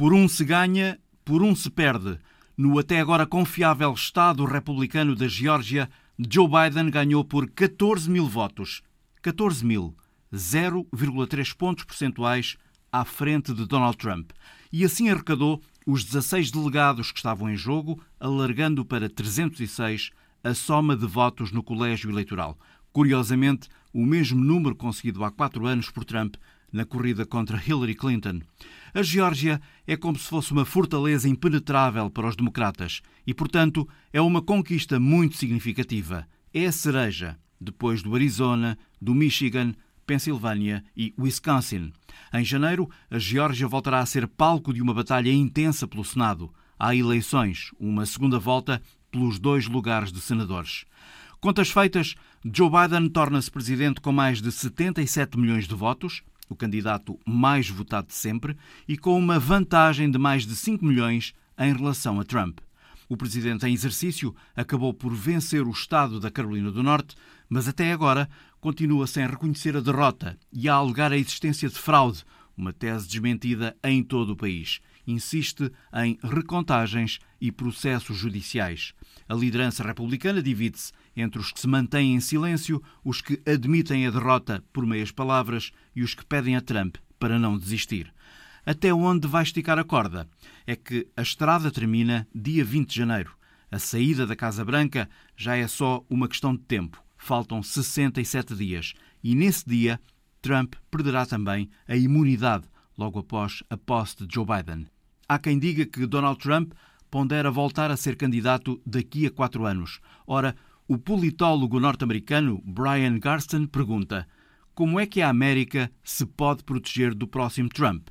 Por um se ganha, por um se perde. No até agora confiável Estado republicano da Geórgia, Joe Biden ganhou por 14 mil votos. 14 mil. 0,3 pontos percentuais à frente de Donald Trump. E assim arrecadou os 16 delegados que estavam em jogo, alargando para 306 a soma de votos no colégio eleitoral. Curiosamente, o mesmo número conseguido há quatro anos por Trump na corrida contra Hillary Clinton. A Geórgia é como se fosse uma fortaleza impenetrável para os democratas e, portanto, é uma conquista muito significativa. É a cereja, depois do Arizona, do Michigan, Pensilvânia e Wisconsin. Em janeiro, a Geórgia voltará a ser palco de uma batalha intensa pelo Senado. Há eleições, uma segunda volta pelos dois lugares de senadores. Contas feitas, Joe Biden torna-se presidente com mais de 77 milhões de votos, o candidato mais votado de sempre, e com uma vantagem de mais de 5 milhões em relação a Trump. O presidente em exercício acabou por vencer o estado da Carolina do Norte, mas até agora continua sem reconhecer a derrota e a alegar a existência de fraude, uma tese desmentida em todo o país. Insiste em recontagens e processos judiciais. A liderança republicana divide-se entre os que se mantêm em silêncio, os que admitem a derrota por meias palavras e os que pedem a Trump para não desistir. Até onde vai esticar a corda? É que a estrada termina dia 20 de janeiro. A saída da Casa Branca já é só uma questão de tempo. Faltam 67 dias. E nesse dia, Trump perderá também a imunidade logo após a posse de Joe Biden. Há quem diga que Donald Trump pondera voltar a ser candidato daqui a quatro anos. Ora, o politólogo norte-americano Brian Garston pergunta: como é que a América se pode proteger do próximo Trump?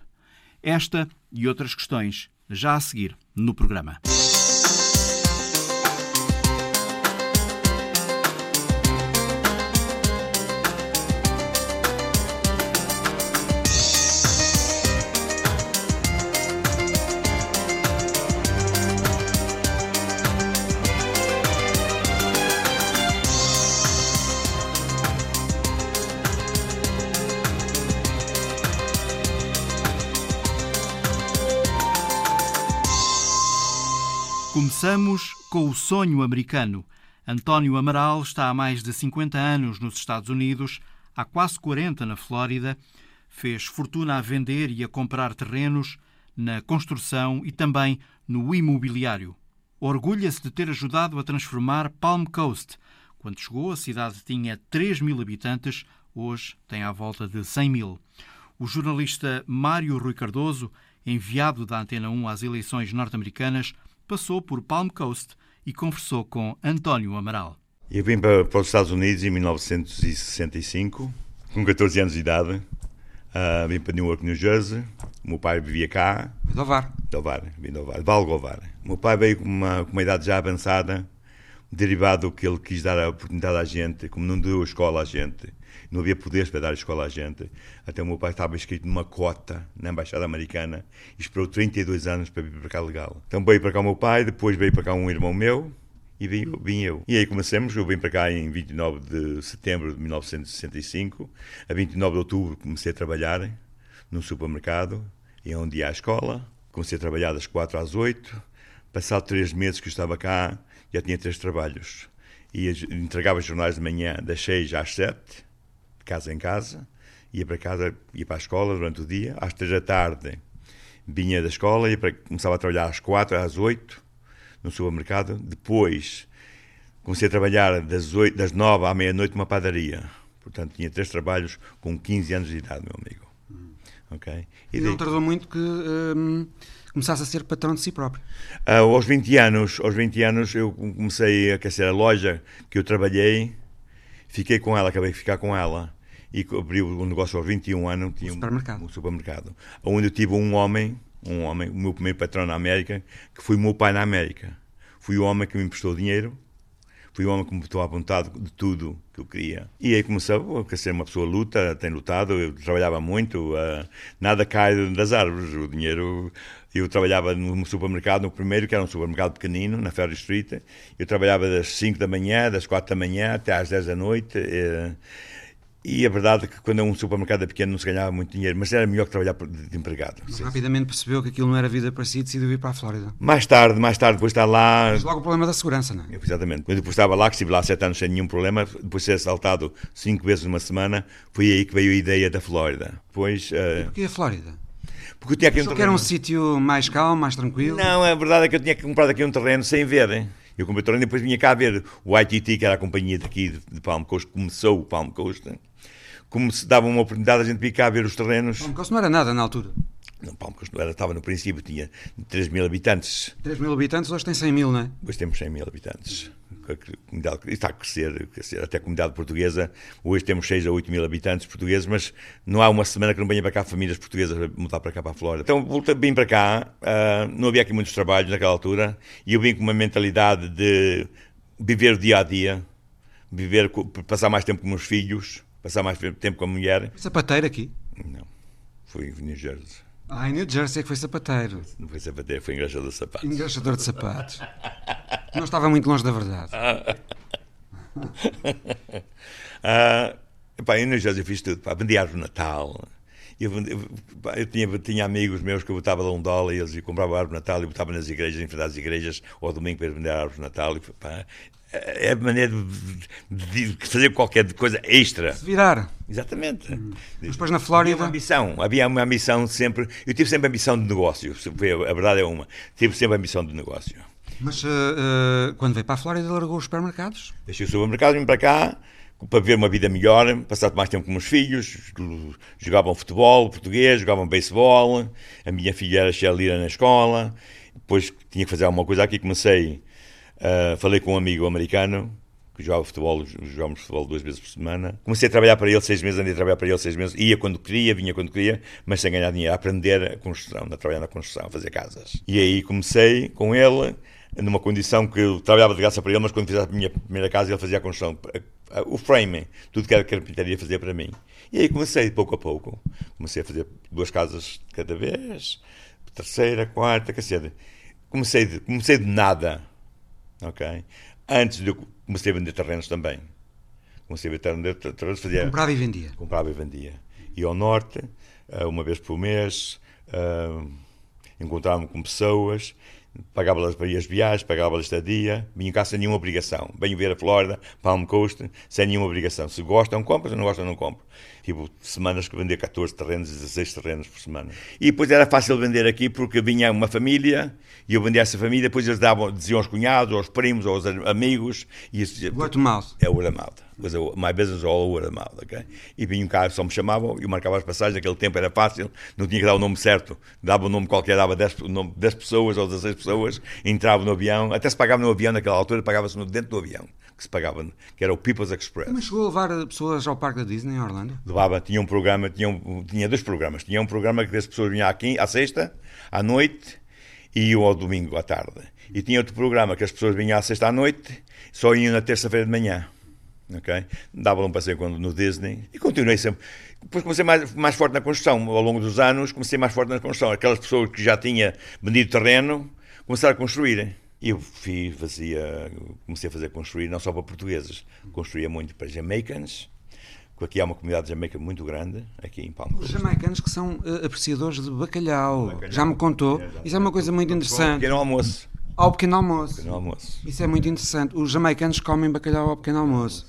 Esta e outras questões já a seguir no programa. Com o sonho americano. António Amaral está há mais de 50 anos nos Estados Unidos, há quase 40 na Flórida, fez fortuna a vender e a comprar terrenos, na construção e também no imobiliário. Orgulha-se de ter ajudado a transformar Palm Coast. Quando chegou, a cidade tinha 3 mil habitantes, hoje tem à volta de 100 mil. O jornalista Mário Rui Cardoso, enviado da Antena 1 às eleições norte-americanas, passou por Palm Coast e conversou com António Amaral. Eu vim para, para os Estados Unidos em 1965, com 14 anos de idade. Uh, vim para Newark, New Jersey. O meu pai vivia cá. Dovar. Dovar, vim de Ovar. Valgovar. O meu pai veio com uma, com uma idade já avançada, derivado do que ele quis dar a oportunidade à gente, como não deu a escola à gente não havia poderes para dar escola à gente. Até o meu pai estava inscrito numa cota na Embaixada Americana e esperou 32 anos para vir para cá legal. Então veio para cá o meu pai, depois veio para cá um irmão meu e vim, vim, eu. E aí começamos, eu vim para cá em 29 de setembro de 1965. A 29 de outubro comecei a trabalhar num supermercado, e onde ia à escola. Comecei a trabalhar das 4 às 8. Passado três meses que eu estava cá, já tinha três trabalhos. E entregava jornais de manhã das 6 às 7 casa em casa, ia para casa, ia para a escola durante o dia, às três da tarde vinha da escola, ia para, começava a trabalhar às quatro, às oito, no supermercado, depois comecei a trabalhar das, 8, das nove à meia-noite numa padaria. Portanto, tinha três trabalhos com 15 anos de idade, meu amigo. Hum. Ok? E, e não tardou muito que hum, começasse a ser patrão de si próprio? Uh, aos 20 anos, aos 20 anos eu comecei a aquecer a loja que eu trabalhei, fiquei com ela, acabei de ficar com ela e abriu um negócio aos 21 anos. Tinha um supermercado. Um, supermercado. Onde eu tive um homem, um homem, o meu primeiro patrão na América, que foi o meu pai na América. Fui o homem que me emprestou dinheiro, fui o homem que me botou à vontade de tudo que eu queria. E aí começou a ser uma pessoa luta, tem lutado, eu trabalhava muito, uh, nada cai das árvores, o dinheiro... Eu trabalhava no supermercado, no primeiro, que era um supermercado pequenino, na Ferry Street. Eu trabalhava das 5 da manhã, das 4 da manhã até às 10 da noite. Uh, E a verdade é que quando um supermercado é pequeno não se ganhava muito dinheiro, mas era melhor que trabalhar de empregado. Mas rapidamente percebeu que aquilo não era vida para si e decidiu ir para a Flórida. Mais tarde, mais tarde, depois de estar lá. Mas logo o problema da segurança, não é? Exatamente. Quando depois estava lá, que estive lá sete anos sem nenhum problema, depois de ser assaltado cinco vezes numa semana, foi aí que veio a ideia da Flórida. Depois. Uh... Porquê a Flórida? Porque eu tinha aqui um Só que era um sítio mais calmo, mais tranquilo? Não, a verdade é que eu tinha comprado aqui um terreno sem ver. Hein? Eu comprei o terreno e depois vinha cá ver o ITT, que era a companhia daqui de, de Palm Coast, começou o Palm Coast como se dava uma oportunidade a gente vir cá ver os terrenos. Palm Coast não era nada na altura. Não, Palm Coast não era, estava no princípio, tinha 3 mil habitantes. 3 mil habitantes, hoje tem 100 mil, não é? Hoje temos 100 mil habitantes. Comunidade, está a crescer, crescer, até a comunidade portuguesa. Hoje temos 6 a 8 mil habitantes portugueses, mas não há uma semana que não venha para cá famílias portuguesas mudar para cá para a Flórida. Então vim para cá, uh, não havia aqui muitos trabalhos naquela altura, e eu vim com uma mentalidade de viver o dia a dia, viver, passar mais tempo com meus filhos passar mais tempo com a mulher. Sapateiro aqui? Não, fui em New Jersey. Ah, em New Jersey é que foi sapateiro. Não foi sapateiro, foi engraxador de sapatos. Engraxador de sapatos. Não estava muito longe da verdade. ah, pá, em New Jersey fiz tudo, pá, vendi árvore de Natal. Eu, eu, tinha, tinha amigos meus que eu botava lá um dólar e eles compravam árvore de Natal e botavam nas igrejas, em frente às igrejas, ou ao domingo para vender árvore de Natal. E, pá, é a maneira de, de, fazer qualquer coisa extra. Se virar. Exatamente. Hum. Depois na Flórida. Havia uma ambição, havia uma ambição sempre. Eu tive sempre a ambição de negócio, a verdade é uma. Tive sempre a ambição de negócio. Mas uh, uh, quando veio para a Flórida, largou os supermercados? Deixei o supermercado, vim para cá para ver uma vida melhor, passar mais tempo com meus filhos, jogavam futebol português, jogavam beisebol, a minha filha era cheerleader na escola, depois tinha que fazer alguma coisa aqui, comecei Uh, falei com um amigo americano que jogava futebol, jogávamos futebol duas vezes por semana. Comecei a trabalhar para ele seis meses, andei a trabalhar para ele seis meses, ia quando queria, vinha quando queria, mas sem ganhar dinheiro, a aprender a construção, a trabalhar na construção, a fazer casas. E aí comecei com ele, numa condição que eu trabalhava de graça para ele, mas quando fizesse a minha primeira casa ele fazia a construção, o framing, tudo que era carpintaria fazia para mim. E aí comecei, pouco a pouco, comecei a fazer duas casas cada vez, terceira, quarta, dizer, comecei de, comecei de nada ok? Antes de eu comecei a vender terrenos também. Comecei a vender terrenos, fazia... Comprava e vendia? Comprava e vendia. Ia ao norte, eh, uma vez por mês, eh, encontrava-me com pessoas, pagava-lhes as viagens, pagava-lhes estadia, vinha cá sem nenhuma obrigação. Venho ver a Flórida, Palm Coast, sem nenhuma obrigação. Se gostam, compram, se não gostam, não compram. Tipo, semanas que vendia 14 terrenos, 16 terrenos por semana. E depois era fácil vender aqui porque vinha uma família e eu vendia essa família, depois eles davam, diziam aos cunhados, aos primos, aos amigos. E isso, mouth. É word of a, my business all word of mouth, ok? E vinham cá, só me chamavam, eu marcava as passagens, naquele tempo era fácil, não tinha que dar o nome certo, dava o nome qualquer, dava 10, 10 pessoas ou 16 pessoas, entrava no avião, até se pagava no avião naquela altura, pagava-se dentro do avião que se pagava, que era o People's Express. Mas chegou a levar pessoas ao parque da Disney em Orlando? Levava, tinha um programa, tinha, um, tinha dois programas. Tinha um programa que as pessoas vinham aqui à sexta, à noite e iam ao domingo à tarde. E tinha outro programa que as pessoas vinham à sexta à noite, só iam na terça-feira de manhã. Okay? Dava um passeio no Disney e continuei sempre. Depois comecei mais, mais forte na construção. Ao longo dos anos, comecei mais forte na construção. Aquelas pessoas que já tinham vendido terreno começaram a construir. E eu fiz, fazia, comecei a fazer construir, não só para portugueses, construía muito para jamaicans, aqui há uma comunidade de Jamaica muito grande, aqui em Palma. Os jamaicanos que são uh, apreciadores de bacalhau, bacalhau. já me contou, é, isso é uma coisa muito interessante. Pequeno almoço. Ao pequeno almoço. Pequeno almoço. Isso é muito interessante. Os jamaicanos comem bacalhau ao pequeno almoço.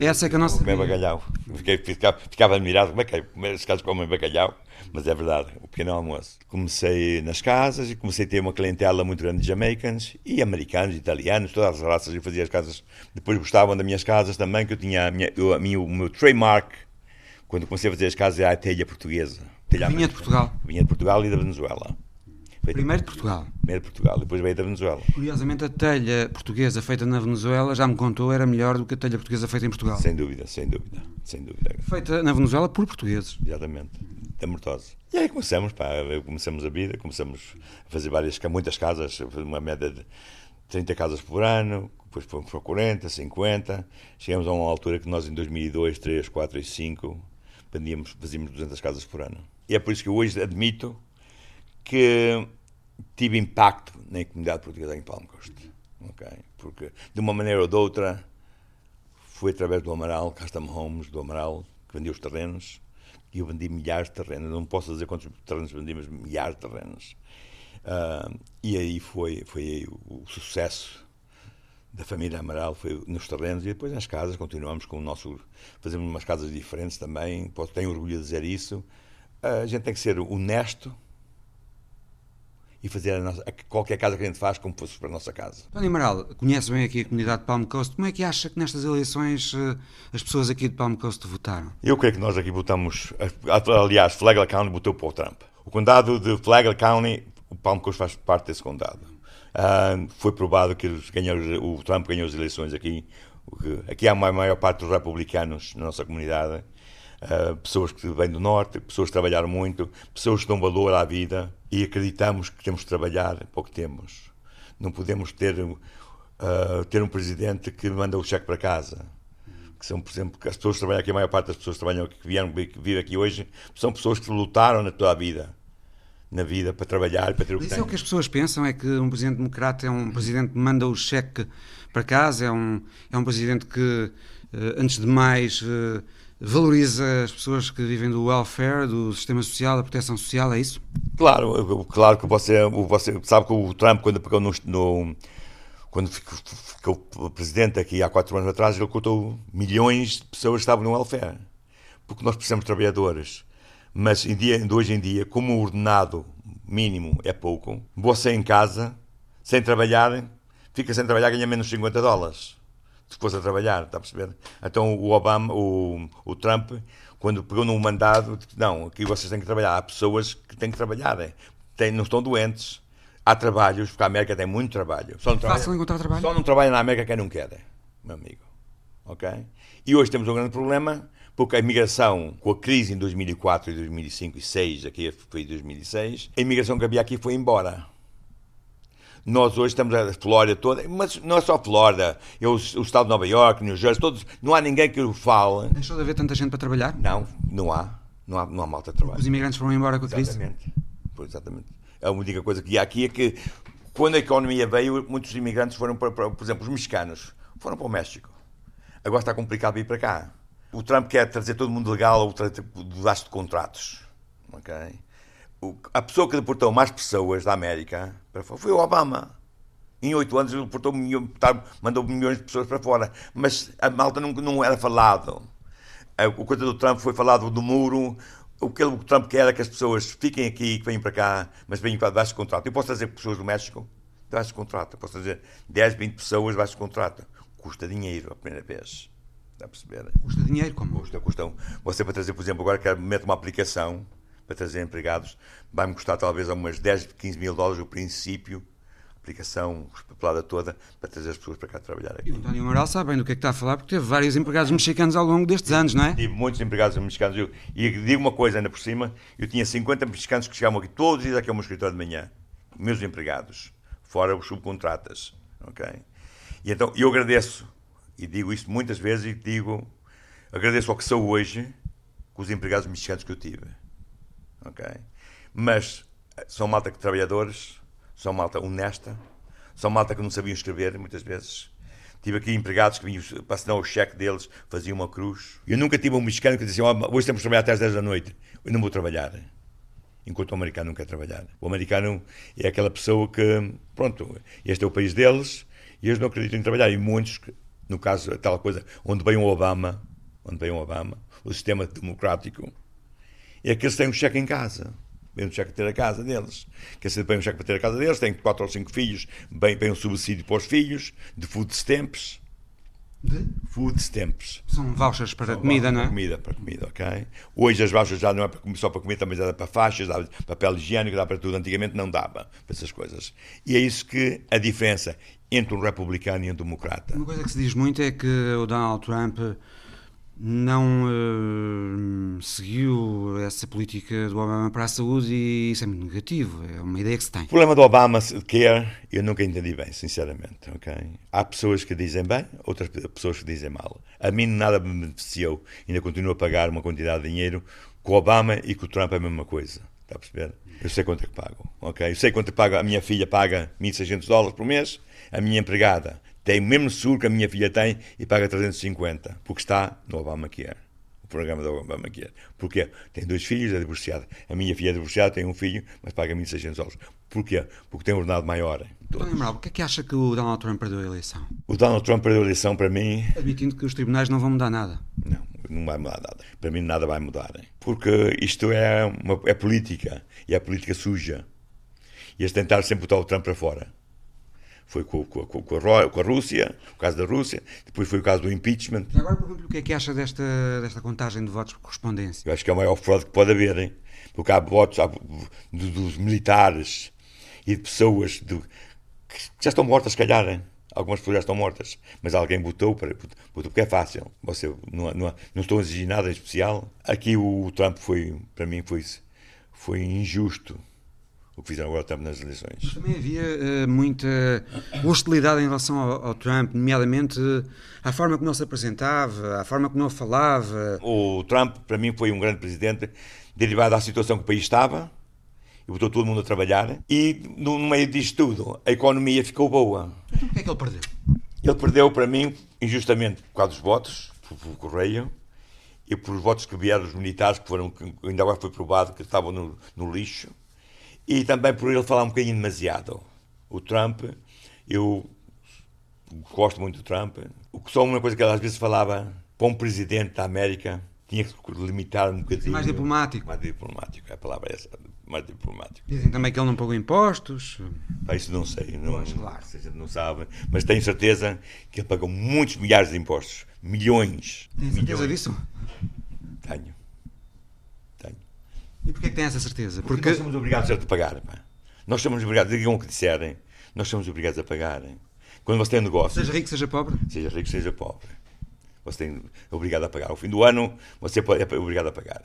Essa é que eu não. Comer bacalhau. Fiquei, ficava, ficava admirado como é que é, os casos comem bacalhau, mas é verdade, o pequeno almoço. Comecei nas casas e comecei a ter uma clientela muito grande de jamaicans e americanos, italianos, todas as raças. Eu fazia as casas, depois gostavam das minhas casas também, que eu tinha a minha, eu, a minha, o meu trademark, quando comecei a fazer as casas, era a telha portuguesa. Telha vinha de Portugal? Vinha de Portugal e da Venezuela. Primeiro de Portugal. Primeiro de Portugal, depois veio da Venezuela. Curiosamente, a telha portuguesa feita na Venezuela, já me contou, era melhor do que a telha portuguesa feita em Portugal. Sem dúvida, sem dúvida, sem dúvida. Feita na Venezuela por portugueses. Exatamente, da Mortosa. E aí começamos, pá, começamos a vida, começamos a fazer várias, muitas casas, uma média de 30 casas por ano, depois fomos para 40, 50, chegamos a uma altura que nós em 2002, 3, 4 e 5 vendíamos, fazíamos 200 casas por ano. E é por isso que eu hoje admito que tive impacto na comunidade portuguesa em Palm Coast. Okay? Porque, de uma maneira ou de outra, foi através do Amaral, Custom Homes, do Amaral, que vendia os terrenos, e eu vendi milhares de terrenos. Não posso dizer quantos terrenos vendi, mas milhares de terrenos. Uh, e aí foi, foi aí o, o, sucesso da família Amaral, foi nos terrenos e depois nas casas. Continuamos com o nosso. Fazemos umas casas diferentes também. Tenho orgulho de dizer isso. A gente tem que ser honesto e fazer nossa, qualquer casa que a gente faz como fosse para a nossa casa. Tony Amaral, conhece bem aqui a comunidade de Palm Coast. Como é que acha que nestas eleições eh, as pessoas aqui de Palm Coast votaram? Eu creio que nós aqui votamos. Aliás, Flagler County votou para o Trump. O condado de Flagler County, o Palm Coast faz parte desse condado. Uh, foi provado que ganhou, o Trump ganhou as eleições aqui. Aqui há a maior parte dos republicanos na nossa comunidade. Uh, pessoas que vêm do norte, pessoas que trabalharam muito, pessoas que dão valor à vida e acreditamos que temos de trabalhar para o que temos. Não podemos ter, uh, ter um presidente que manda o cheque para casa. Que são, por exemplo, as pessoas que trabalham aqui, a maior parte das pessoas que trabalham aqui, que vieram, que vivem aqui hoje, são pessoas que lutaram na toda a vida. Na vida, para trabalhar, para ter o que Isso tem. é o que as pessoas pensam, é que um presidente democrata é um presidente que manda o cheque para casa, é um, é um presidente que, uh, antes de mais uh, valoriza as pessoas que vivem do welfare, do sistema social, da proteção social, é isso? Claro, claro que você, você sabe que o Trump, quando pegou no, no quando ficou, presidente aqui há quatro anos atrás, ele cortou milhões de pessoas que estavam no welfare. Porque nós precisamos de trabalhadores. Mas em dia, hoje em dia, como o ordenado mínimo é pouco, você em casa, sem trabalhar, fica sem trabalhar, ganha menos 50 dólares se fosse a trabalhar, está a perceber? Então o Obama, o, o Trump, quando pegou num mandado, não, aqui vocês têm que trabalhar. Há pessoas que têm que trabalhar, é? Tem, não estão doentes. Há trabalhos, porque a América tem muito trabalho. Só não trabalha, Fácil encontrar trabalho? Só não trabalha na América quem não quer, é, meu amigo. Ok? E hoje temos um grande problema, porque a imigração, com a crise em 2004, 2005 e 2006, aqui foi 2006, a imigração que havia aqui foi embora. Nós hoje estamos a Flórida toda, mas não é só Flórida, é o, o, estado de Nova York, New Jersey, todos, não há ninguém que o fale. Deixou de haver tanta gente para trabalhar? Não, não há. Não há, não há malta de trabalho. Os imigrantes foram embora com a crise? Exatamente. exatamente. A única coisa que há aqui é que, quando a economia veio, muitos imigrantes foram para, para por exemplo, os mexicanos foram para o México. Agora está complicado vir para cá. O Trump quer trazer todo mundo legal ao gasto de contratos. ok? A pessoa que deportou mais pessoas da América foi o Obama. Em oito anos ele deportou, tá, mandou milhões de pessoas para fora. Mas a malta não, não era falado. O coisa do Trump foi falado do muro. O que o Trump quer é que as pessoas fiquem aqui, que venham para cá, mas venham para debaixo de contrato. Eu posso trazer pessoas do México debaixo de contrato. Eu posso trazer 10, 20 pessoas debaixo de contrato. Custa dinheiro a primeira vez. Está a perceber? Custa dinheiro como? Custa, custa. Você para trazer, por exemplo, agora quer meter uma aplicação para trazer empregados, vai-me custar talvez umas 10, 15 mil dólares o princípio, aplicação papelada toda, para trazer as pessoas para cá trabalhar aqui. E o António Moral sabe bem do que é que está a falar, porque teve vários empregados mexicanos ao longo destes anos, não é? Tive muitos empregados mexicanos. Eu, e digo uma coisa ainda por cima, eu tinha 50 mexicanos que chegavam aqui todos os dias aqui ao meu escritório de manhã, meus empregados, fora os subcontratas, ok? E então, eu agradeço, e digo isto muitas vezes, e digo, agradeço ao que sou hoje, com os empregados mexicanos que eu tive ok? Mas são malta que trabalhadores, são malta honesta, são malta que não sabiam escrever muitas vezes. Tive aqui empregados que vinham para assinar o cheque deles, faziam uma cruz. Eu nunca tive um mexicano que dizia assim, oh, hoje temos que trabalhar até às 10 da noite. Eu não vou trabalhar. Enquanto o americano não quer trabalhar. O americano é aquela pessoa que, pronto, este é o país deles e eles não acreditam em trabalhar. E muitos, no caso, tal coisa, onde vem o Obama, onde vem o Obama, o sistema democrático, é que eles têm um cheque em casa. Vêm um cheque para ter a casa deles. Quer dizer, bem um cheque para ter a casa deles, têm quatro ou cinco filhos, bem, bem um subsídio para os filhos, de food stamps. De? Food stamps. São vouchers para São comida, não é? Para comida, para comida, ok? Hoje as vouchers já não é só para comida, também já dá para faixas, dá papel higiênico, dá para tudo. Antigamente não dava para essas coisas. E é isso que a diferença entre um republicano e um democrata. Uma coisa que se diz muito é que o Donald Trump não uh, seguiu essa política do Obama para a saúde e isso é muito negativo, é uma ideia que se tem. O problema do Obama Care eu nunca entendi bem, sinceramente. Okay? Há pessoas que dizem bem, outras pessoas que dizem mal. A mim nada me beneficiou, ainda continuo a pagar uma quantidade de dinheiro. Com o Obama e com o Trump é a mesma coisa, está a perceber? Eu sei quanto é que pago, ok? Eu sei quanto é que pago, a minha filha paga 1.600 dólares por mês, a minha empregada tem o mesmo seguro que a minha filha tem e paga 350, porque está no Obamacare. O programa do Obamacare. Porquê? Tem dois filhos, é divorciada. A minha filha é divorciada, tem um filho, mas paga 1.600 dólares. Porquê? Porque tem um ordenado maior. Amaral, o que é que acha que o Donald Trump perdeu a eleição? O Donald Trump perdeu a eleição para mim. Admitindo que os tribunais não vão mudar nada. Não, não vai mudar nada. Para mim nada vai mudar. Porque isto é, uma, é política. E é política suja. E eles tentaram sempre botar o Trump para fora. Foi com, com, com, com, a, com a Rússia, o caso da Rússia, depois foi o caso do impeachment. Agora pergunto-lhe o que é que acha desta, desta contagem de votos por correspondência. Eu acho que é o maior fraude que pode haver, hein? porque há votos há, dos, dos militares e de pessoas do, que já estão mortas, se calhar. Hein? Algumas pessoas já estão mortas, mas alguém votou, para, porque é fácil. Você, não, não, não estou a exigir nada em especial. Aqui o Trump foi, para mim, foi, foi injusto o que fizeram agora Trump nas eleições. Mas também havia uh, muita hostilidade em relação ao, ao, Trump, nomeadamente à forma como ele se apresentava, à forma como ele falava. O Trump, para mim, foi um grande presidente derivado da situação que o país estava e botou todo mundo a trabalhar. E no meio disto tudo, a economia ficou boa. Então porquê é que ele perdeu? Ele perdeu, para mim, injustamente, por causa dos votos, por, por correio, e por votos que vieram dos militares, que foram, ainda agora foi provado que estavam no, no lixo e também por ele falar um bocadinho demasiado. O Trump, eu gosto muito do Trump. Só uma coisa que ele às vezes falava para um presidente da América tinha que limitar um bocadinho. Mais diplomático. Mais diplomático, é a palavra é essa. Mais diplomático. Dizem também que ele não pagou impostos. Pá, isso não sei. Não, pois, claro. Gente não sabe. Mas tenho certeza que ele pagou muitos milhares de impostos. Milhões. Tem certeza milhões. disso? Tenho. E porquê que tem essa certeza? Porque, Porque nós somos obrigados a pagar. Pá. Nós somos obrigados, digam o que disserem, nós somos obrigados a pagar. Quando você tem negócio. Seja rico, seja pobre? Seja rico, seja pobre. Você tem, é obrigado a pagar. Ao fim do ano, você é obrigado a pagar.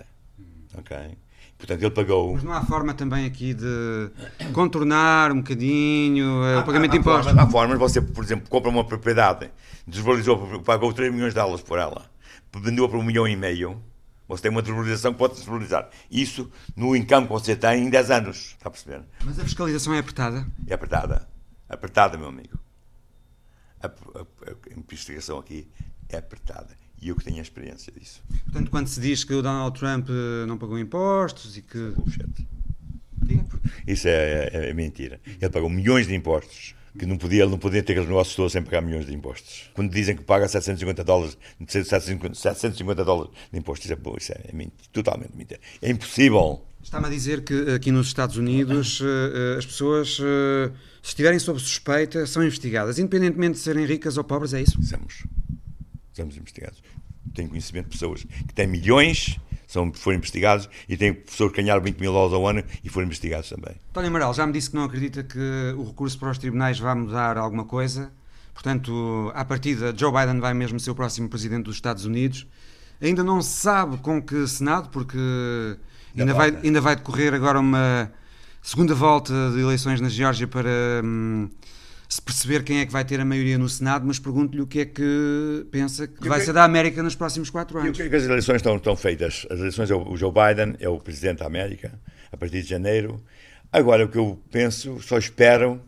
Ok? Portanto, ele pagou. Mas não há forma também aqui de contornar um bocadinho eh, o pagamento há, de impostos? Há formas. Você, por exemplo, compra uma propriedade, desvalorizou, pagou 3 milhões de dólares por ela, vendeu por um milhão e meio você tem uma desvalorização que pode desvalorizar. Isso no income que você tem em 10 anos. Está a perceber? Mas a fiscalização é apertada? É apertada. Apertada, meu amigo. A, a, a investigação aqui é apertada. E eu que tenho a experiência disso. Portanto, quando se diz que o Donald Trump eh, não pagou impostos e que. Isso é, é, é mentira. Ele pagou milhões de impostos que não podia, ele não podia ter aqueles negócios todos sem pagar milhões de impostos. Quando dizem que paga 750 dólares, 750, dólares de impostos, isso é, isso é, é totalmente mentira. É impossível. Está-me a dizer que aqui nos Estados Unidos eh, eh, as pessoas, eh, se estiverem sob suspeita, são investigadas, independentemente de serem ricas ou pobres, é isso? Somos. Somos investigados. Tenho conhecimento de pessoas que têm milhões são, foram investigados e tem pessoas que ganharam 20 mil dólares ao ano e foram investigados também. Tony Amaral já me disse que não acredita que o recurso para os tribunais vai mudar alguma coisa. Portanto, à partida, Joe Biden vai mesmo ser o próximo presidente dos Estados Unidos. Ainda não se sabe com que Senado, porque ainda vai, ainda vai decorrer agora uma segunda volta de eleições na Geórgia para hum, se perceber quem é que vai ter a maioria no Senado, mas pergunto-lhe o que é que pensa que vai que... ser da América nos próximos quatro anos. E o que é que as eleições estão, estão feitas? As eleições, é o Joe Biden é o presidente da América, a partir de janeiro. Agora, o que eu penso, só espero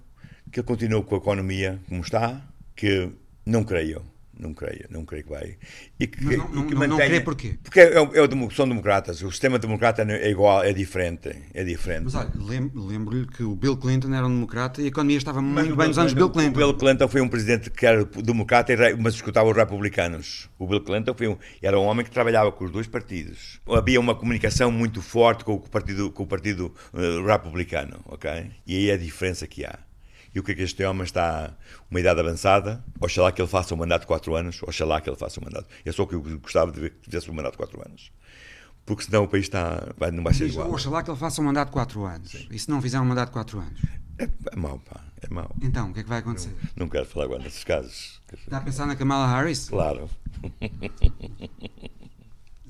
que ele continue com a economia como está, que não creio não creio, não creio que vai. E que, não, não, e que mantenha, não creio porquê? Porque é, é, são democratas, o sistema democrata é igual, é diferente, é diferente. Mas olha, lembro-lhe que o Bill Clinton era um democrata e a economia estava muito mas, bem nos anos Bill Clinton. O Bill Clinton foi um presidente que era democrata, mas escutava os republicanos. O Bill Clinton foi um, era um homem que trabalhava com os dois partidos. Havia uma comunicação muito forte com o partido, com o partido uh, republicano, ok? E aí é a diferença que há e o que é que este homem está uma idade avançada, oxalá que ele faça um mandato de 4 anos, oxalá que ele faça um mandato. É só o que eu gostava de ver que fizesse um mandato de 4 anos. Porque senão o país está, vai, não vai ser igual. Oxalá que ele faça um mandato de 4 anos. Sim. E se não fizer um mandato de 4 anos? É, é mau, pá, é mau. Então, o que é que vai acontecer? Não, não quero falar agora nesses casos. Está a pensar na Kamala Harris? Claro.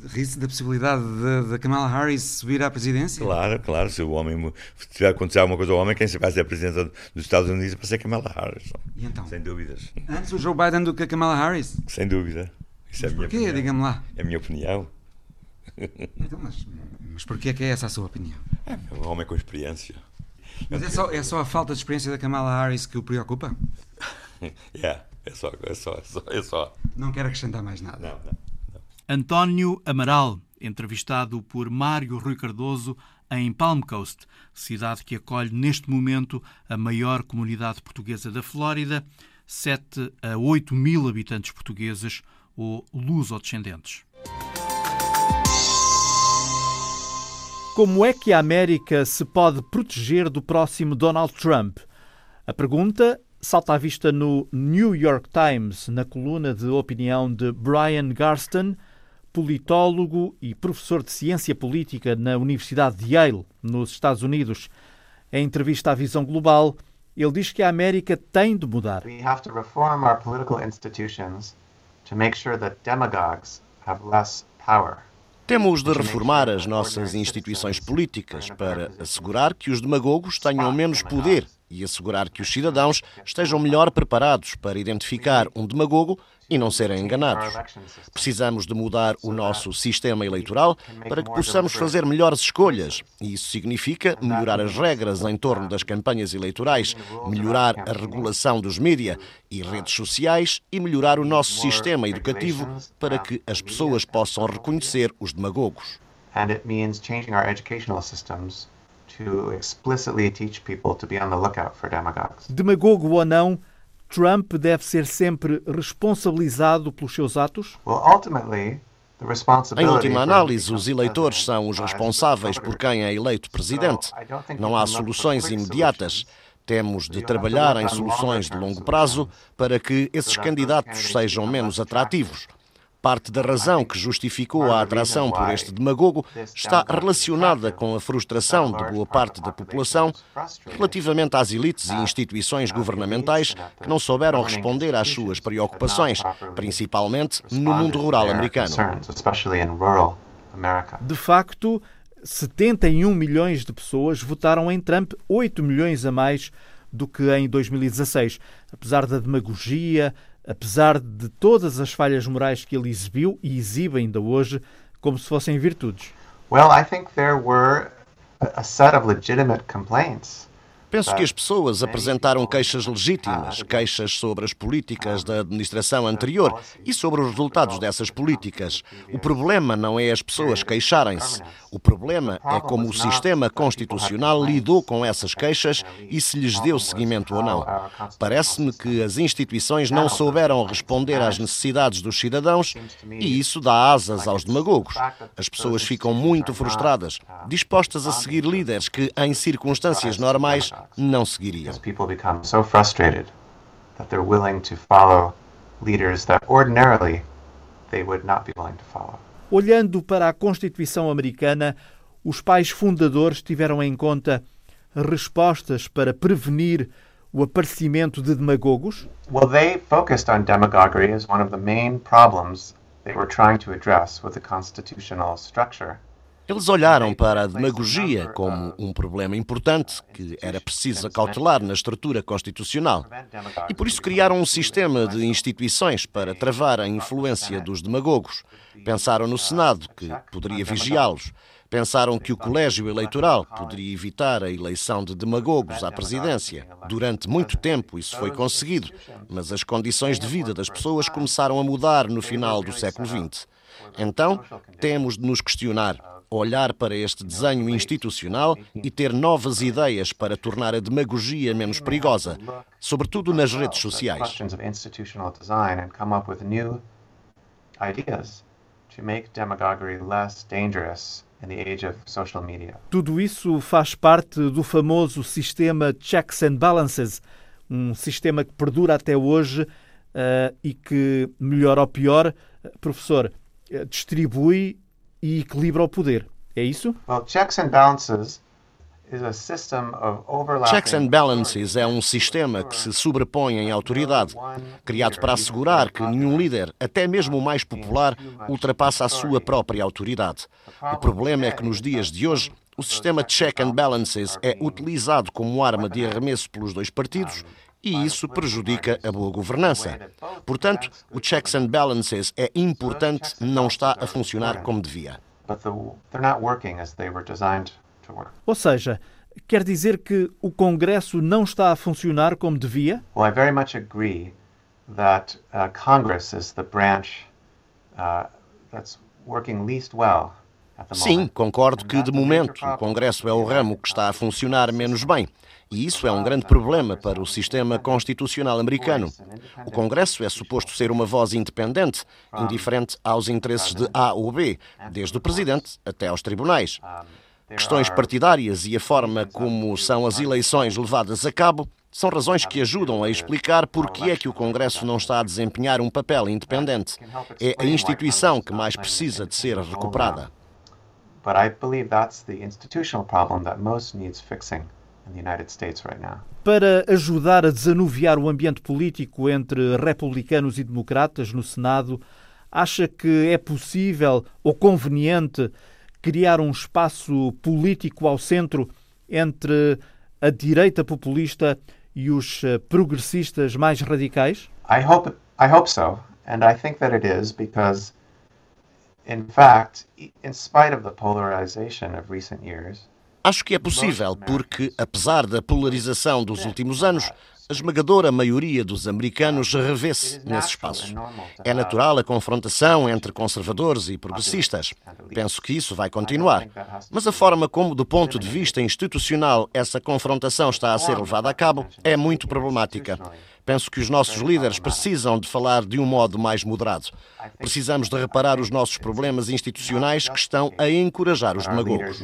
ri-se da possibilidade da Kamala Harris subir à presidência? Claro, claro. Se o homem se tiver acontecer alguma coisa ao homem, quem se vai ser a presidente dos Estados Unidos é para ser Kamala Harris. E então? Sem dúvidas. Antes o Joe Biden do que a Kamala Harris? Sem dúvida. Isso mas é porquê? Diga-me lá. É a minha opinião. Então, mas, mas porquê é que é essa a sua opinião? É um homem com experiência. Mas é só, é só a falta de experiência da Kamala Harris que o preocupa? É. yeah. É só, é só, é só. É só. Não quero acrescentar mais nada. Não, não. António Amaral, entrevistado por Mário Rui Cardoso em Palm Coast, cidade que acolhe neste momento a maior comunidade portuguesa da Flórida, 7 a 8 mil habitantes portugueses ou luso-descendentes. Como é que a América se pode proteger do próximo Donald Trump? A pergunta salta à vista no New York Times, na coluna de opinião de Brian Garston, politólogo e professor de ciência política na Universidade de Yale, nos Estados Unidos. Em entrevista à Visão Global, ele diz que a América tem de mudar. We have to reform our political institutions to make sure that demagogues have less power. Temos de reformar as nossas instituições políticas para assegurar que os demagogos tenham menos poder e assegurar que os cidadãos estejam melhor preparados para identificar um demagogo e não serem enganados. Precisamos de mudar o nosso sistema eleitoral para que possamos fazer melhores escolhas. E isso significa melhorar as regras em torno das campanhas eleitorais, melhorar a regulação dos mídia e redes sociais e melhorar o nosso sistema educativo para que as pessoas possam reconhecer os demagogos. And it means changing our educational systems to explicitly teach people to be on the lookout for demagogues. Demagogo ou não, Trump deve ser sempre responsabilizado pelos seus atos? Well, ultimately, the Em última análise, os eleitores são os responsáveis por quem é eleito presidente. Não há soluções imediatas. Temos de trabalhar em soluções de longo prazo para que esses candidatos sejam menos atrativos. Parte da razão que justificou a atração por este demagogo está relacionada com a frustração de boa parte da população relativamente às elites e instituições governamentais que não souberam responder às suas preocupações, principalmente no mundo rural americano. De facto, 71 milhões de pessoas votaram em Trump, 8 milhões a mais do que em 2016. Apesar da demagogia, apesar de todas as falhas morais que ele exibiu e exibe ainda hoje, como se fossem virtudes. Well, I think there were a set of legitimate complaints. Penso que as pessoas apresentaram queixas legítimas, queixas sobre as políticas da administração anterior e sobre os resultados dessas políticas. O problema não é as pessoas queixarem-se. O problema é como o sistema constitucional lidou com essas queixas e se lhes deu seguimento ou não. Parece-me que as instituições não souberam responder às necessidades dos cidadãos e isso dá asas aos demagogos. As pessoas ficam muito frustradas, dispostas a seguir líderes que, em circunstâncias normais, não seguiriam. Because people become so frustrated that they're willing to follow leaders that ordinarily they would not be willing to follow. Olhando para a Constituição americana, os pais fundadores tiveram em conta respostas para prevenir o aparecimento de demagogos? Well, they focused on demagoguery as one of the main problems they were trying to address with the constitutional structure. Eles olharam para a demagogia como um problema importante que era preciso acautelar na estrutura constitucional. E por isso criaram um sistema de instituições para travar a influência dos demagogos. Pensaram no Senado, que poderia vigiá-los. Pensaram que o colégio eleitoral poderia evitar a eleição de demagogos à presidência. Durante muito tempo isso foi conseguido, mas as condições de vida das pessoas começaram a mudar no final do século XX. Então, temos de nos questionar, olhar para este desenho institucional e ter novas ideias para tornar a demagogia menos perigosa, sobretudo nas redes sociais. Questions of institutional design and come up with new ideas to make demagoguery less dangerous in the age of social media. Tudo isso faz parte do famoso sistema Checks and Balances, um sistema que perdura até hoje eh, e que, melhor ou pior, eh, professor, eh, distribui e equilibra o poder. É isso? Well, checks and balances is a system of overlapping Checks and balances é um sistema que se sobrepõe em autoridade, criado para assegurar que nenhum líder, até mesmo o mais popular, ultrapassa a sua própria autoridade. O problema é que nos dias de hoje, o sistema de check and balances é utilizado como arma de arremesso pelos dois partidos e isso prejudica a boa governança. Portanto, o checks and balances é importante, não está a funcionar como devia. but the, they're not working as they were designed to work. Ou seja, quer dizer que o Congresso não está a funcionar como devia? Well, I very much agree that uh, Congress is the branch uh, that's working least well Sim, concordo que, de momento, o Congresso é o ramo que está a funcionar menos bem. E isso é um grande problema para o sistema constitucional americano. O Congresso é suposto ser uma voz independente, indiferente aos interesses de A ou B, desde o Presidente até aos tribunais. Questões partidárias e a forma como são as eleições levadas a cabo são razões que ajudam a explicar por que é que o Congresso não está a desempenhar um papel independente. É a instituição que mais precisa de ser recuperada. But I believe that's the institutional problem that most needs fixing in the United States right now. Para ajudar a desanuviar o ambiente político entre republicanos e democratas no Senado, acha que é possível ou conveniente criar um espaço político ao centro entre a direita populista e os eh, progressistas mais radicais? I hope I hope so, and I think that it is because in fact, in spite of the polarization of recent years, Acho que é possível, porque, apesar da polarização dos últimos anos, a esmagadora maioria dos americanos revê-se nesse espaço. É natural a confrontação entre conservadores e progressistas. Penso que isso vai continuar. Mas a forma como, do ponto de vista institucional, essa confrontação está a ser levada a cabo é muito problemática. Penso que os nossos líderes precisam de falar de um modo mais moderado. Precisamos de reparar os nossos problemas institucionais que estão a encorajar os demagogos.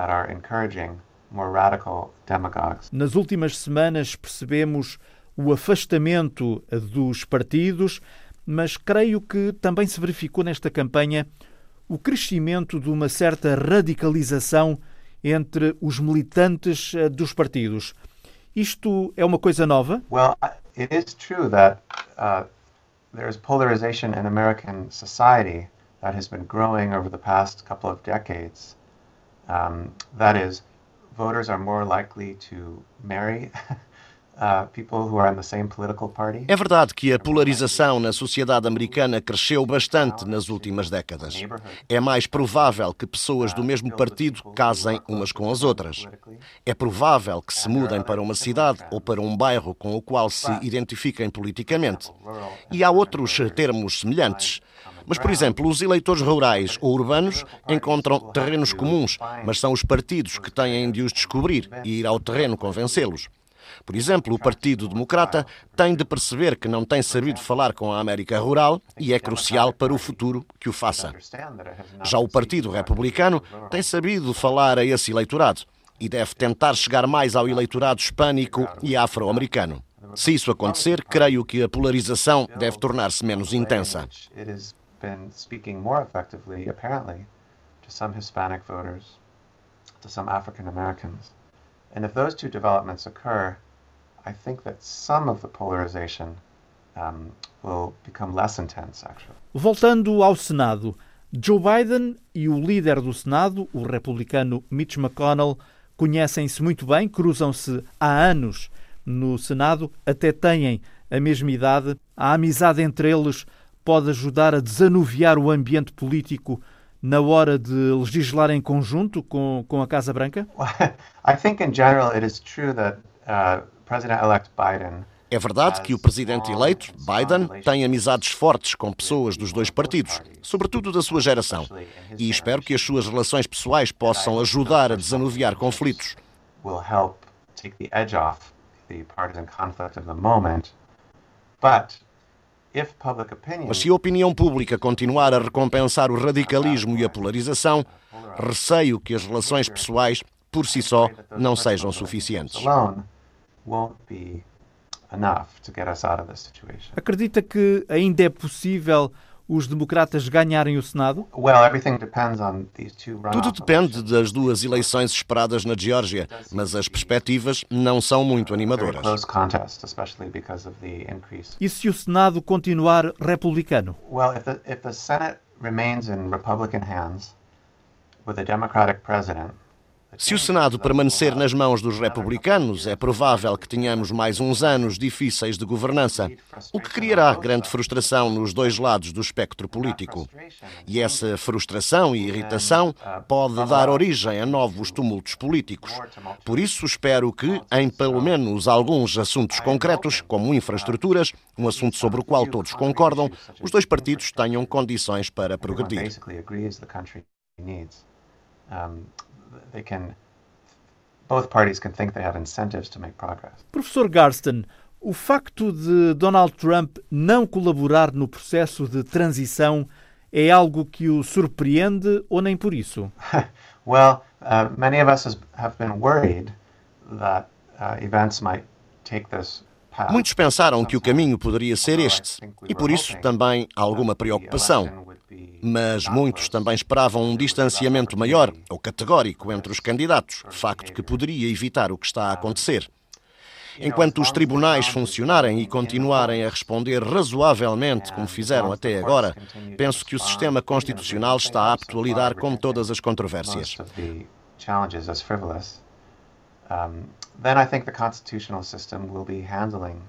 That are encouraging more radical demagogues. Nas últimas semanas percebemos o afastamento dos partidos, mas creio que também se verificou nesta campanha o crescimento de uma certa radicalização entre os militantes eh, dos partidos. Isto é uma coisa nova? Well, it is true that uh, there is polarization in American society that has been growing over the past couple of decades. Um, that is, voters are more likely to marry é verdade que a polarização na sociedade americana cresceu bastante nas últimas décadas. É mais provável que pessoas do mesmo partido casem umas com as outras. É provável que se mudem para uma cidade ou para um bairro com o qual se identifiquem politicamente. E há outros termos semelhantes. Mas, por exemplo, os eleitores rurais ou urbanos encontram terrenos comuns, mas são os partidos que têm de os descobrir e ir ao terreno convencê-los. Por exemplo, o Partido Democrata tem de perceber que não tem sabido falar com a América Rural e é crucial para o futuro que o faça. Já o Partido Republicano tem sabido falar a esse eleitorado e deve tentar chegar mais ao eleitorado hispânico e afro-americano. Se isso acontecer, creio que a polarização deve tornar-se menos intensa. African Americans. And if those two developments occur, I think that some of the polarization um, will become less intense, actually. Voltando ao Senado, Joe Biden e o líder do Senado, o republicano Mitch McConnell, conhecem-se muito bem, cruzam-se há anos no Senado, até têm a mesma idade. A amizade entre eles pode ajudar a desanuviar o ambiente político na hora de legislar em conjunto com, com a Casa Branca? I think in general it is true that uh, President-elect Biden é verdade que o presidente eleito, Biden, tem amizades fortes com pessoas dos dois partidos, sobretudo da sua geração, e espero que as suas relações pessoais possam ajudar a desanuviar conflitos. Mas se a opinião pública continuar a recompensar o radicalismo e a polarização, receio que as relações pessoais, por si só, não sejam suficientes. Acredita que ainda é possível os democratas ganharem o Senado? Tudo depende das duas eleições esperadas na Geórgia, mas as perspectivas não são muito animadoras. E se o Senado continuar republicano? Well, if the, if the Senate remains in Republican hands with a Democratic president, Se o Senado permanecer nas mãos dos republicanos, é provável que tenhamos mais uns anos difíceis de governança, o que criará grande frustração nos dois lados do espectro político. E essa frustração e irritação pode dar origem a novos tumultos políticos. Por isso, espero que, em pelo menos alguns assuntos concretos, como infraestruturas, um assunto sobre o qual todos concordam, os dois partidos tenham condições para progredir they can both parties can think they have incentives to make progress. Professor Garston, o facto de Donald Trump não colaborar no processo de transição é algo que o surpreende ou nem por isso? well, uh, many of us have been worried that uh, events might take this Muitos pensaram que o caminho poderia ser este, e por isso também há alguma preocupação. Mas muitos também esperavam um distanciamento maior ou categórico entre os candidatos, facto que poderia evitar o que está a acontecer. Enquanto os tribunais funcionarem e continuarem a responder razoavelmente como fizeram até agora, penso que o sistema constitucional está apto a lidar com todas as controvérsias. Then I think the constitutional system will be handling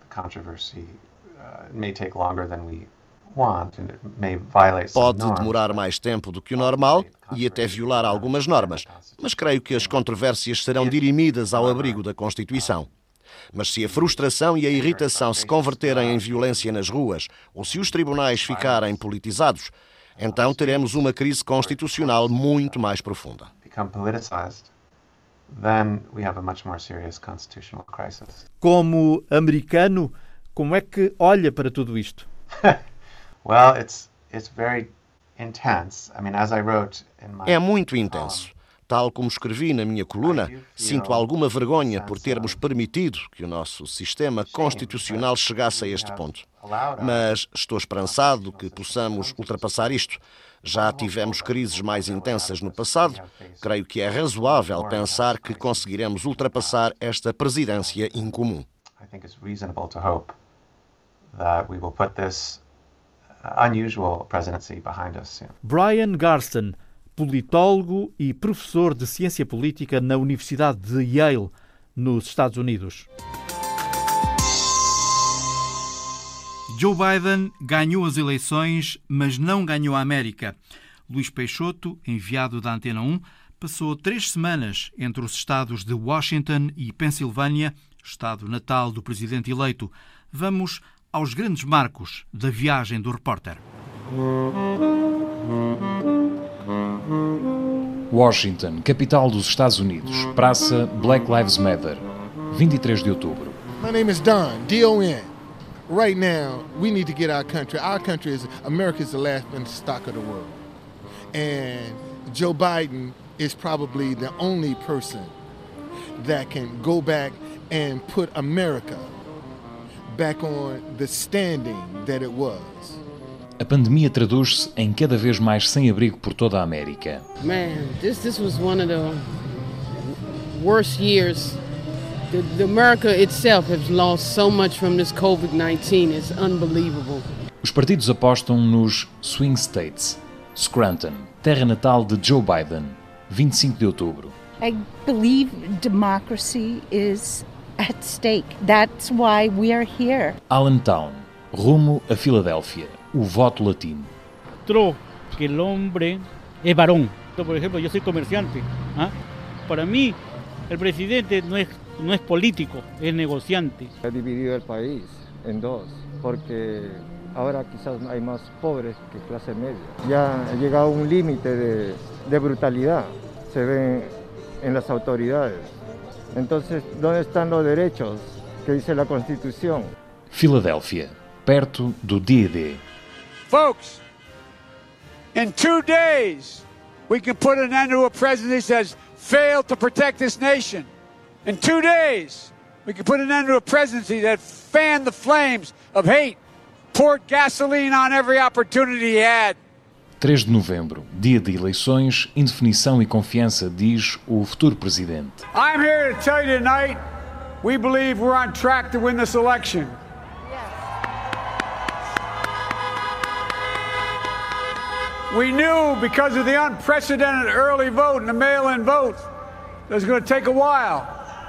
the controversy. Uh, it may take longer than we Pode demorar mais tempo do que o normal e até violar algumas normas, mas creio que as controvérsias serão dirimidas ao abrigo da Constituição. Mas se a frustração e a irritação se converterem em violência nas ruas ou se os tribunais ficarem politizados, então teremos uma crise constitucional muito mais profunda. Como americano, como é que olha para tudo isto? Well, it's it's very intense. I mean, as I wrote in my É muito intenso. Tal como escrevi na minha coluna, sinto alguma vergonha por termos permitido que o nosso sistema constitucional chegasse a este ponto. Mas estou esperançado que possamos ultrapassar isto. Já tivemos crises mais intensas no passado. Creio que é razoável pensar que conseguiremos ultrapassar esta presidência incomum. I think it's reasonable to hope that we will put this unusual presidency behind us. Brian Garston, politólogo e professor de ciência política na Universidade de Yale, nos Estados Unidos. Joe Biden ganhou as eleições, mas não ganhou a América. Luís Peixoto, enviado da Antena 1, passou três semanas entre os estados de Washington e Pensilvânia, estado natal do presidente eleito. Vamos aos grandes marcos da viagem do repórter. Washington, capital dos Estados Unidos, Praça Black Lives Matter, 23 de outubro. My name is Don, D-O-N. Right now, we need to get our country. Our country is America's the last stock of the world. And Joe Biden is probably the only person that can go back and put America back on the standing that it was. A pandemia traduz-se em cada vez mais sem-abrigo por toda a América. Man, this this was one of the worst years. The, the America itself has lost so much from this COVID-19. It's unbelievable. Os partidos apostam nos swing states. Scranton, terra natal de Joe Biden, 25 de outubro. I believe democracy is at stake. That's why we are here. Allentown, rumo a Filadélfia, o voto latino. que el hombre es varón. Por ejemplo, yo soy comerciante. ¿ah? Para mí, el presidente no es, no es político, es negociante. Ha dividido el país en dos, porque ahora quizás hay más pobres que clase media. Ya ha llegado a un límite de, de brutalidad, se ve en las autoridades. Entonces, ¿dónde están los derechos que dice la Constitución? Filadélfia, perto do dia D. Folks, in two days, we can put an end to a president that has failed to protect this nation. In two days, we can put an end to a presidency that fanned the flames of hate, poured gasoline on every opportunity he had. 3 de novembro, dia de eleições, indefinição e confiança, diz o futuro presidente. I'm here to tell you tonight, we believe we're on track to win this election. We knew because of the unprecedented early vote and the mail-in vote It's going to take a while.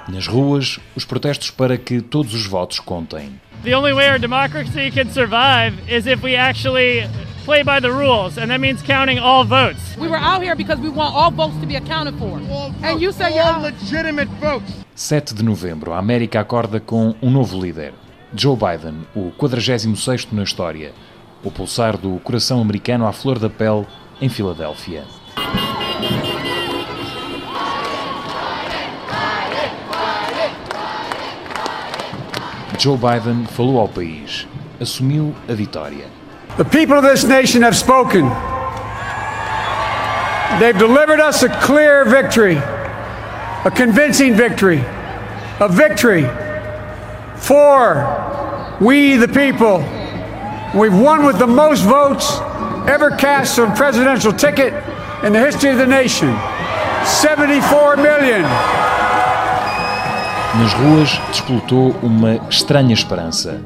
Nas ruas, os protestos para que todos os votos contem. The only way our democracy can survive is if we actually play by the rules, and that means counting all votes. We were out here because we want all votes to be accounted for. And you say you're legitimate votes. 7 de novembro, a América acorda com um novo líder. Joe Biden, o 46º na história. O pulsar do coração americano à flor da pele em Filadélfia. Joe Biden falou ao país, assumiu a vitória. The people of this nation have spoken. They've delivered us a clear victory, a convincing victory, a victory for we the people. We've won with the most votes ever cast on a presidential ticket in the history of the nation. 74 million. Nas ruas desplotou uma estranha esperança.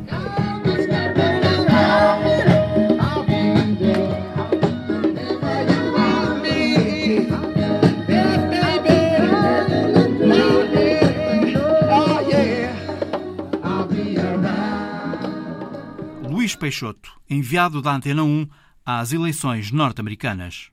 Peixoto, enviado da Antena 1 às eleições norte-americanas.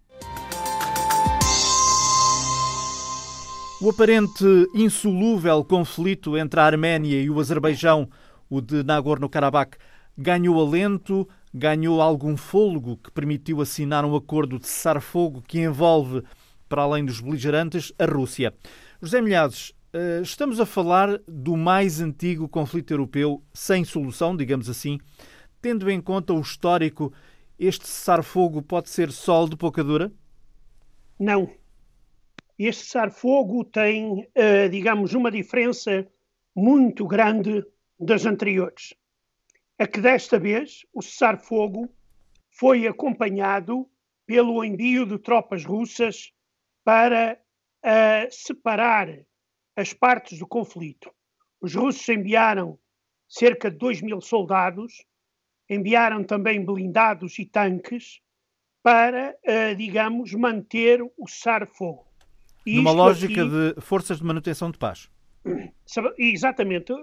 O aparente insolúvel conflito entre a Arménia e o Azerbaijão, o de Nagorno-Karabakh, ganhou alento, ganhou algum fôlego que permitiu assinar um acordo de cessar-fogo que envolve, para além dos beligerantes, a Rússia. José Milhazes, eh, estamos a falar do mais antigo conflito europeu sem solução, digamos assim. Tendo em conta o histórico, este cessar-fogo pode ser sol de pouca dura? Não este cessar-fogo tem, uh, digamos, uma diferença muito grande das anteriores. É que desta vez o cessar-fogo foi acompanhado pelo envio de tropas russas para uh, separar as partes do conflito. Os russos enviaram cerca de 2 mil soldados, enviaram também blindados e tanques para, uh, digamos, manter o cessar-fogo. Numa lógica aqui, de forças de manutenção de paz. Exatamente.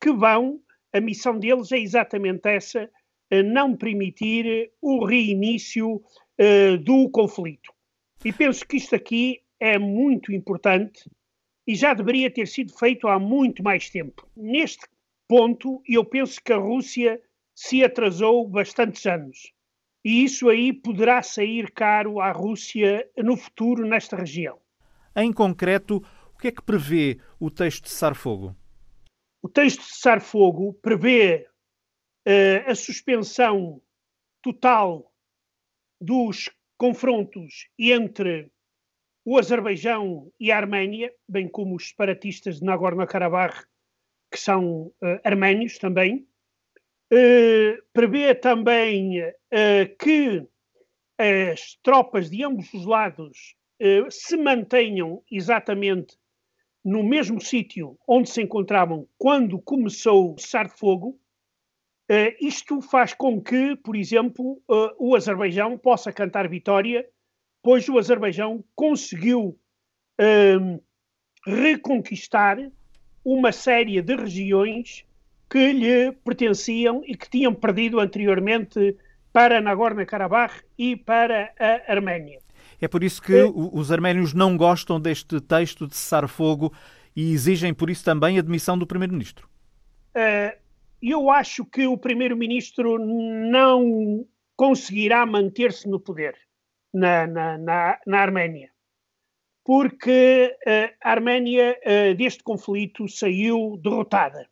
Que vão, a missão deles é exatamente essa, não permitir o reinício uh, do conflito. E penso que isto aqui é muito importante e já deveria ter sido feito há muito mais tempo. Neste ponto, eu penso que a Rússia se atrasou bastantes anos. E isso aí poderá sair caro à Rússia no futuro nesta região. Em concreto, o que é que prevê o texto de cessar-fogo? O texto de cessar-fogo prevê uh, a suspensão total dos confrontos entre o Azerbaijão e a Arménia, bem como os separatistas de Nagorno-Karabakh, que são uh, arménios também. Uh, prevê também uh, que as tropas de ambos os lados eh, se mantenham exatamente no mesmo sítio onde se encontravam quando começou o cessar-fogo, uh, isto faz com que, por exemplo, uh, o Azerbaijão possa cantar vitória, pois o Azerbaijão conseguiu uh, reconquistar uma série de regiões que lhe pertenciam e que tinham perdido anteriormente para Nagorno-Karabakh e para a Arménia. É por isso que é. os arménios não gostam deste texto de cessar-fogo e exigem por isso também a demissão do primeiro-ministro. Uh, eu acho que o primeiro-ministro não conseguirá manter-se no poder na, na, na, na Arménia, porque uh, a Arménia deste conflito saiu derrotada.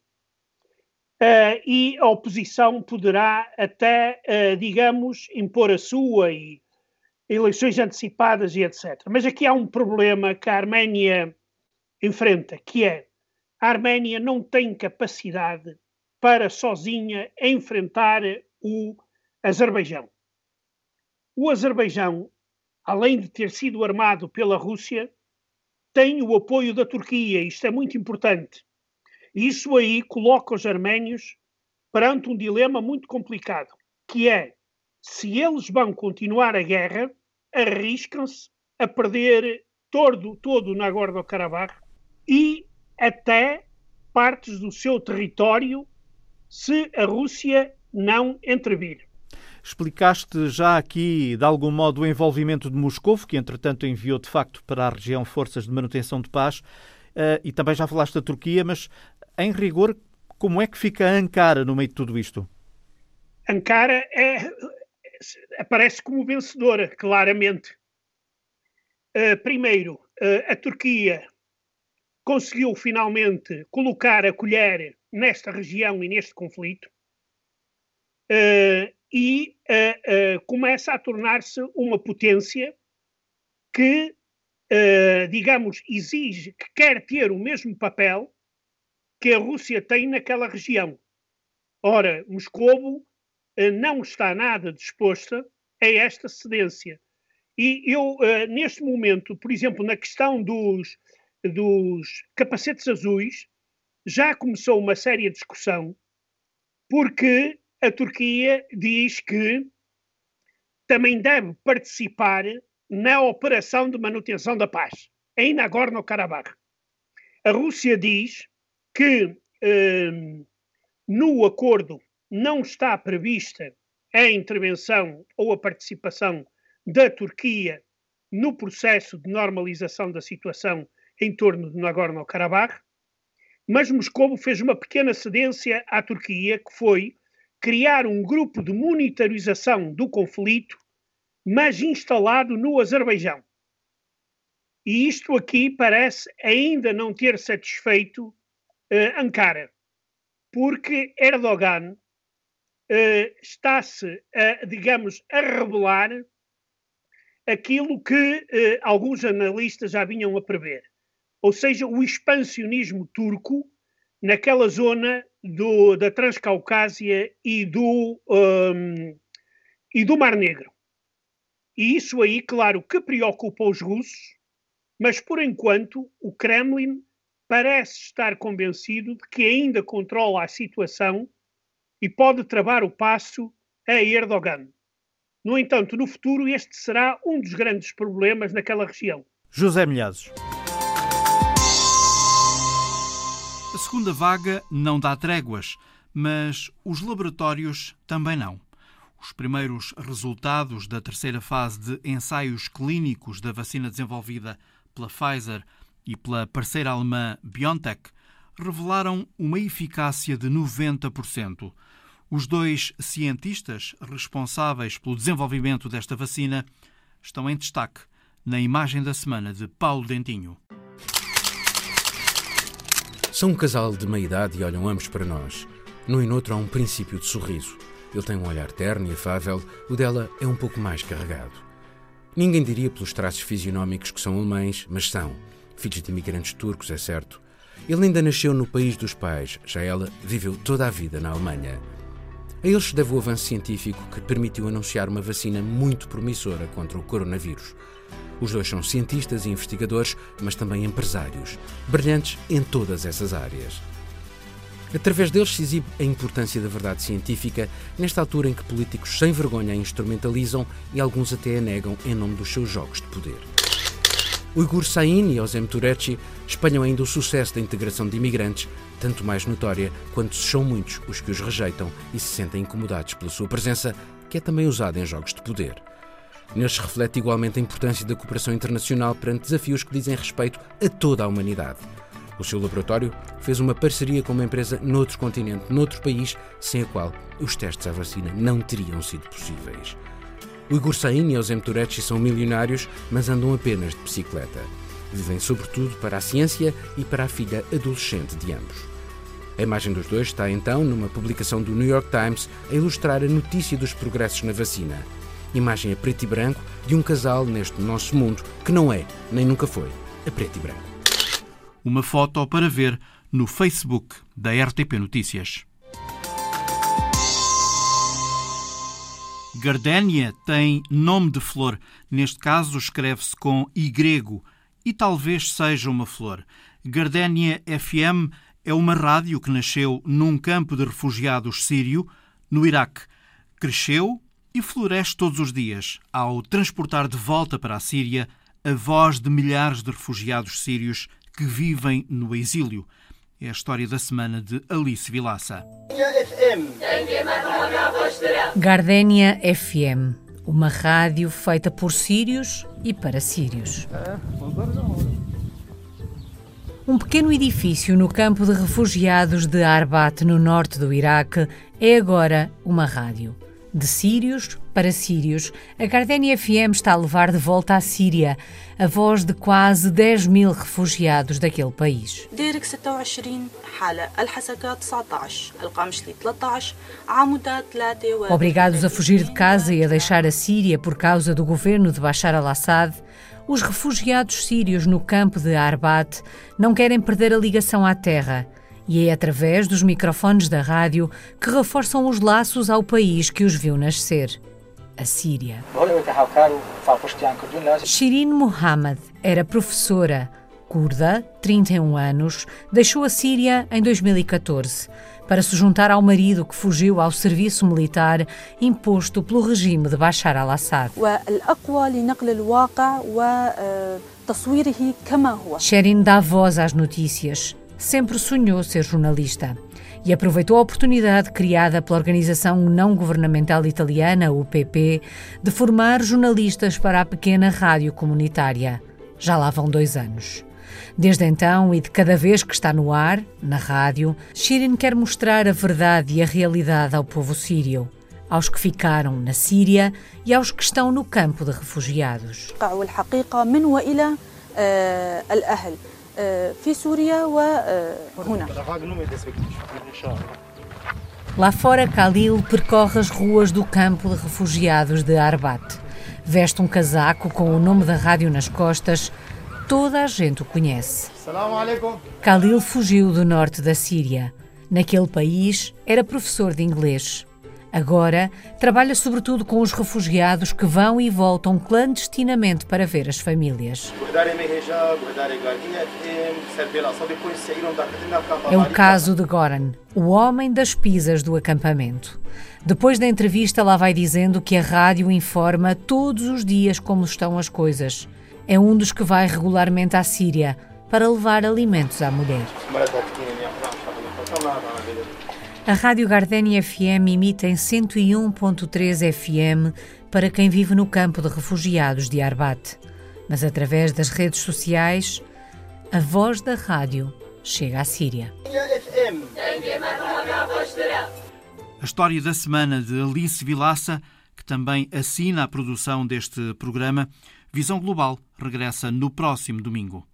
E a oposição poderá até, digamos, impor a sua e eleições antecipadas e etc. Mas aqui há um problema que a Arménia enfrenta, que é a Arménia não tem capacidade para sozinha enfrentar o Azerbaijão. O Azerbaijão, além de ter sido armado pela Rússia, tem o apoio da Turquia, isto é muito importante. Isso aí coloca os arménios perante um dilema muito complicado, que é se eles vão continuar a guerra, arriscam-se a perder todo, todo o Nagorno-Karabakh e até partes do seu território se a Rússia não intervir. Explicaste já aqui, de algum modo, o envolvimento de Moscou, que entretanto enviou de facto para a região forças de manutenção de paz, uh, e também já falaste da Turquia, mas em rigor, como é que fica Ankara no meio de tudo isto? Ankara é, aparece como vencedora, claramente. Uh, primeiro, uh, a Turquia conseguiu finalmente colocar a colher nesta região e neste conflito uh, e começa a tornar-se uma potência que, digamos, exige, que quer ter o mesmo papel que a Rússia tem naquela região. Ora, Moscovo não está nada disposta a esta cedência. E eu, uh, neste momento, por exemplo, na questão dos, dos capacetes azuis, já começou uma séria discussão, porque a Turquia diz que também deve participar na operação de manutenção da paz, em Nagorno-Karabakh. A Rússia diz que uh, no acordo não está prevista a intervenção ou a participação da Turquia no processo de normalização da situação em torno de Nagorno-Karabakh, mas Moscou fez uma pequena cedência à Turquia, que foi criar um grupo de monitorização do conflito, mas instalado no Azerbaijão. E isto aqui parece ainda não ter satisfeito uh, Ankara, porque Erdogan uh, está-se, digamos, a revelar aquilo que uh, alguns analistas já vinham a prever, ou seja, o expansionismo turco naquela zona do, da Transcaucásia e do, um, e do Mar Negro. E isso aí, claro, que preocupa os russos, mas por enquanto o Kremlin parece estar convencido de que ainda controla a situação e pode travar o passo a Erdogan. No entanto, no futuro, este será um dos grandes problemas naquela região. José Milhazes. A segunda vaga não dá tréguas, mas os laboratórios também não. Os primeiros resultados da terceira fase de ensaios clínicos da vacina desenvolvida pela Pfizer e pela parceira alemã BioNTech revelaram uma eficácia de 90%. Os dois cientistas responsáveis pelo desenvolvimento desta vacina estão em destaque na imagem da semana de Paulo Dentinho. São um casal de meia idade e olham ambos para nós. No e noutro há um princípio de sorriso. Ele tem um olhar terno e afável, o dela é um pouco mais carregado. Ninguém diria pelos traços fisionómicos que são alemães, mas são. Filhos de imigrantes turcos, é certo. Ele ainda nasceu no país dos pais, já ela viveu toda a vida na Alemanha. A eles se deve o avanço científico que permitiu anunciar uma vacina muito promissora contra o coronavírus. Os dois são cientistas e investigadores, mas também empresários, brilhantes em todas essas áreas. Através deles se exibe a importância da verdade científica, nesta altura em que políticos sem vergonha a instrumentalizam e alguns até a negam em nome dos seus jogos de poder. Uigur Sain e Ozem Turechi espalham ainda o sucesso da integração de imigrantes, tanto mais notória quanto são muitos os que os rejeitam e se sentem incomodados pela sua presença, que é também usada em jogos de poder. Neles reflete igualmente a importância da cooperação internacional perante desafios que dizem respeito a toda a humanidade. O seu laboratório fez uma parceria com uma empresa noutro continente, noutro país, sem a qual os testes à vacina não teriam sido possíveis. O Igor Sain e Ozem Turechi são milionários, mas andam apenas de bicicleta. Vivem sobretudo para a ciência e para a filha adolescente de ambos. A imagem dos dois está então numa publicação do New York Times a ilustrar a notícia dos progressos na vacina. Imagem a preto e branco de um casal neste nosso mundo que não é, nem nunca foi, a preto e branco. Uma foto para ver no Facebook da RTP Notícias. Gardénia tem nome de flor. Neste caso, escreve-se com Y e talvez seja uma flor. Gardénia FM é uma rádio que nasceu num campo de refugiados sírio, no Iraque. Cresceu e floresce todos os dias ao transportar de volta para a Síria a voz de milhares de refugiados sírios que vivem no exílio. É a história da semana de Alice Vilaça. Gardénia FM, uma rádio feita por sírios e para sírios. Um pequeno edifício no campo de refugiados de Arbat, no norte do Iraque, é agora uma rádio. De sírios para sírios, a Gardenia FM está a levar de volta à Síria a voz de quase 10 mil refugiados daquele país. Obrigados a fugir de casa e a deixar a Síria por causa do governo de Bashar al-Assad, os refugiados sírios no campo de Arbat não querem perder a ligação à terra e é através dos microfones da rádio que reforçam os laços ao país que os viu nascer. A Síria. Shirin Mohammed era professora, curda, 31 anos, deixou a Síria em 2014 para se juntar ao marido que fugiu ao serviço militar imposto pelo regime de Bashar al-Assad. Sherin dá voz às notícias. Sempre sonhou ser jornalista e aproveitou a oportunidade criada pela organização não governamental italiana, o PP, de formar jornalistas para a pequena rádio comunitária. Já lá vão dois anos. Desde então e de cada vez que está no ar, na rádio, Shirin quer mostrar a verdade e a realidade ao povo sírio, aos que ficaram na Síria e aos que estão no campo de refugiados. Lá fora, Khalil percorre as ruas do campo de refugiados de Arbat. Veste um casaco com o nome da rádio nas costas Toda a gente o conhece. Khalil fugiu do norte da Síria. Naquele país, era professor de inglês. Agora, trabalha sobretudo com os refugiados que vão e voltam clandestinamente para ver as famílias. É o caso de Goran, o homem das pisas do acampamento. Depois da entrevista, lá vai dizendo que a rádio informa todos os dias como estão as coisas é um dos que vai regularmente à Síria para levar alimentos à mulher. A Rádio Gardenia FM imita em 101.3 FM para quem vive no campo de refugiados de Arbat. Mas através das redes sociais, a voz da rádio chega à Síria. A história da semana de Alice Vilaça, que também assina a produção deste programa, Visão Global regressa no próximo domingo.